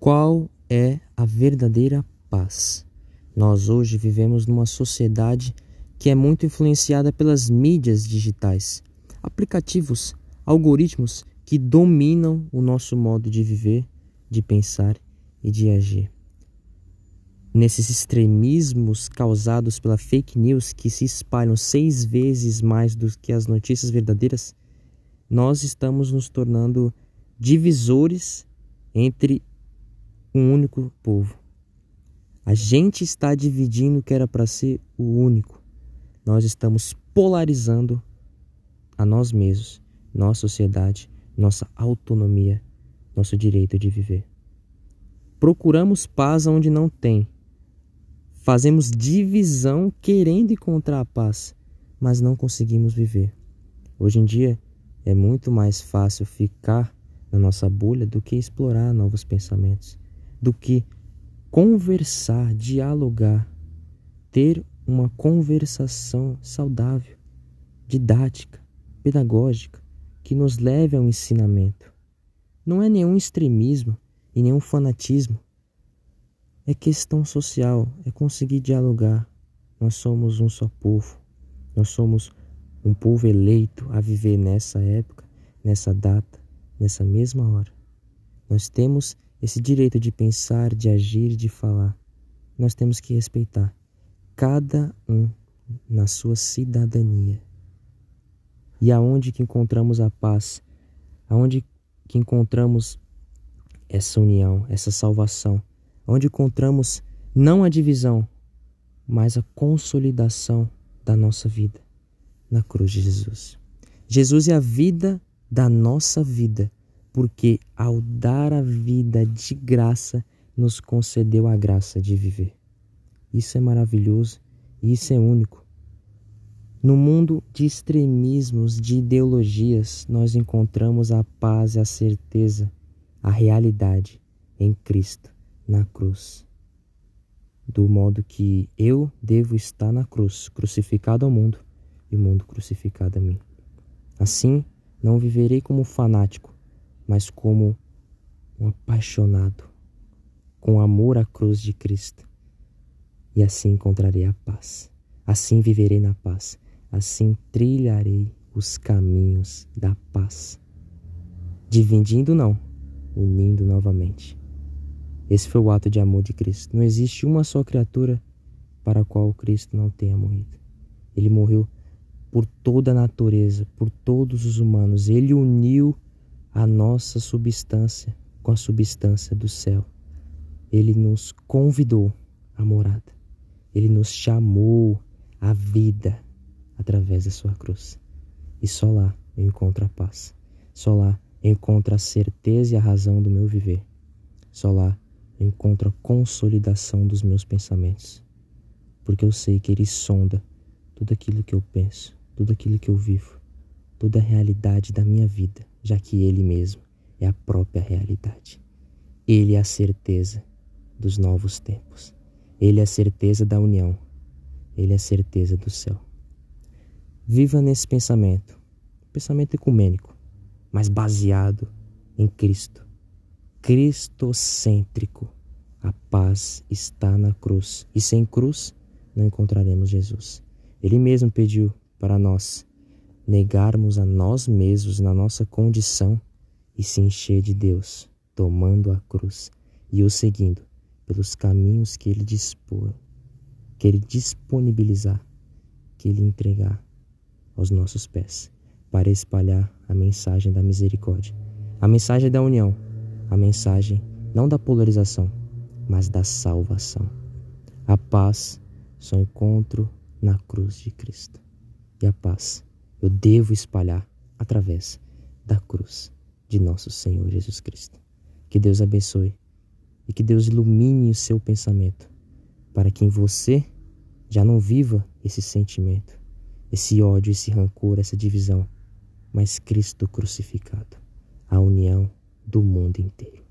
Qual é a verdadeira paz? Nós hoje vivemos numa sociedade que é muito influenciada pelas mídias digitais, aplicativos, algoritmos que dominam o nosso modo de viver, de pensar e de agir. Nesses extremismos causados pela fake news que se espalham seis vezes mais do que as notícias verdadeiras, nós estamos nos tornando divisores entre um único povo. A gente está dividindo o que era para ser o único. Nós estamos polarizando a nós mesmos, nossa sociedade, nossa autonomia, nosso direito de viver. Procuramos paz onde não tem. Fazemos divisão querendo encontrar a paz, mas não conseguimos viver. Hoje em dia é muito mais fácil ficar na nossa bolha do que explorar novos pensamentos do que conversar, dialogar, ter uma conversação saudável, didática, pedagógica, que nos leve ao ensinamento. Não é nenhum extremismo e nenhum fanatismo. É questão social, é conseguir dialogar. Nós somos um só povo. Nós somos um povo eleito a viver nessa época, nessa data, nessa mesma hora. Nós temos esse direito de pensar, de agir, de falar, nós temos que respeitar cada um na sua cidadania. E aonde que encontramos a paz? Aonde que encontramos essa união, essa salvação? Onde encontramos não a divisão, mas a consolidação da nossa vida na cruz de Jesus. Jesus é a vida da nossa vida porque ao dar a vida de graça, nos concedeu a graça de viver. Isso é maravilhoso e isso é único. No mundo de extremismos, de ideologias, nós encontramos a paz e a certeza, a realidade em Cristo, na cruz. Do modo que eu devo estar na cruz, crucificado ao mundo e o mundo crucificado a mim. Assim, não viverei como fanático, mas como um apaixonado, com amor à cruz de Cristo. E assim encontrarei a paz. Assim viverei na paz. Assim trilharei os caminhos da paz. Dividindo, não, unindo novamente. Esse foi o ato de amor de Cristo. Não existe uma só criatura para a qual Cristo não tenha morrido. Ele morreu por toda a natureza, por todos os humanos. Ele uniu a nossa substância com a substância do céu. Ele nos convidou à morada. Ele nos chamou à vida através da sua cruz. E só lá eu encontro a paz. Só lá eu encontro a certeza e a razão do meu viver. Só lá eu encontro a consolidação dos meus pensamentos. Porque eu sei que Ele sonda tudo aquilo que eu penso, tudo aquilo que eu vivo, toda a realidade da minha vida já que Ele mesmo é a própria realidade. Ele é a certeza dos novos tempos. Ele é a certeza da união. Ele é a certeza do céu. Viva nesse pensamento, pensamento ecumênico, mas baseado em Cristo. Cristocêntrico. A paz está na cruz. E sem cruz não encontraremos Jesus. Ele mesmo pediu para nós negarmos a nós mesmos na nossa condição e se encher de Deus, tomando a cruz e o seguindo pelos caminhos que Ele dispor, que Ele disponibilizar, que Ele entregar aos nossos pés, para espalhar a mensagem da misericórdia, a mensagem da união, a mensagem não da polarização, mas da salvação. A paz só encontro na cruz de Cristo. E a paz eu devo espalhar através da cruz de nosso Senhor Jesus Cristo. Que Deus abençoe e que Deus ilumine o seu pensamento para que em você já não viva esse sentimento, esse ódio, esse rancor, essa divisão, mas Cristo crucificado, a união do mundo inteiro.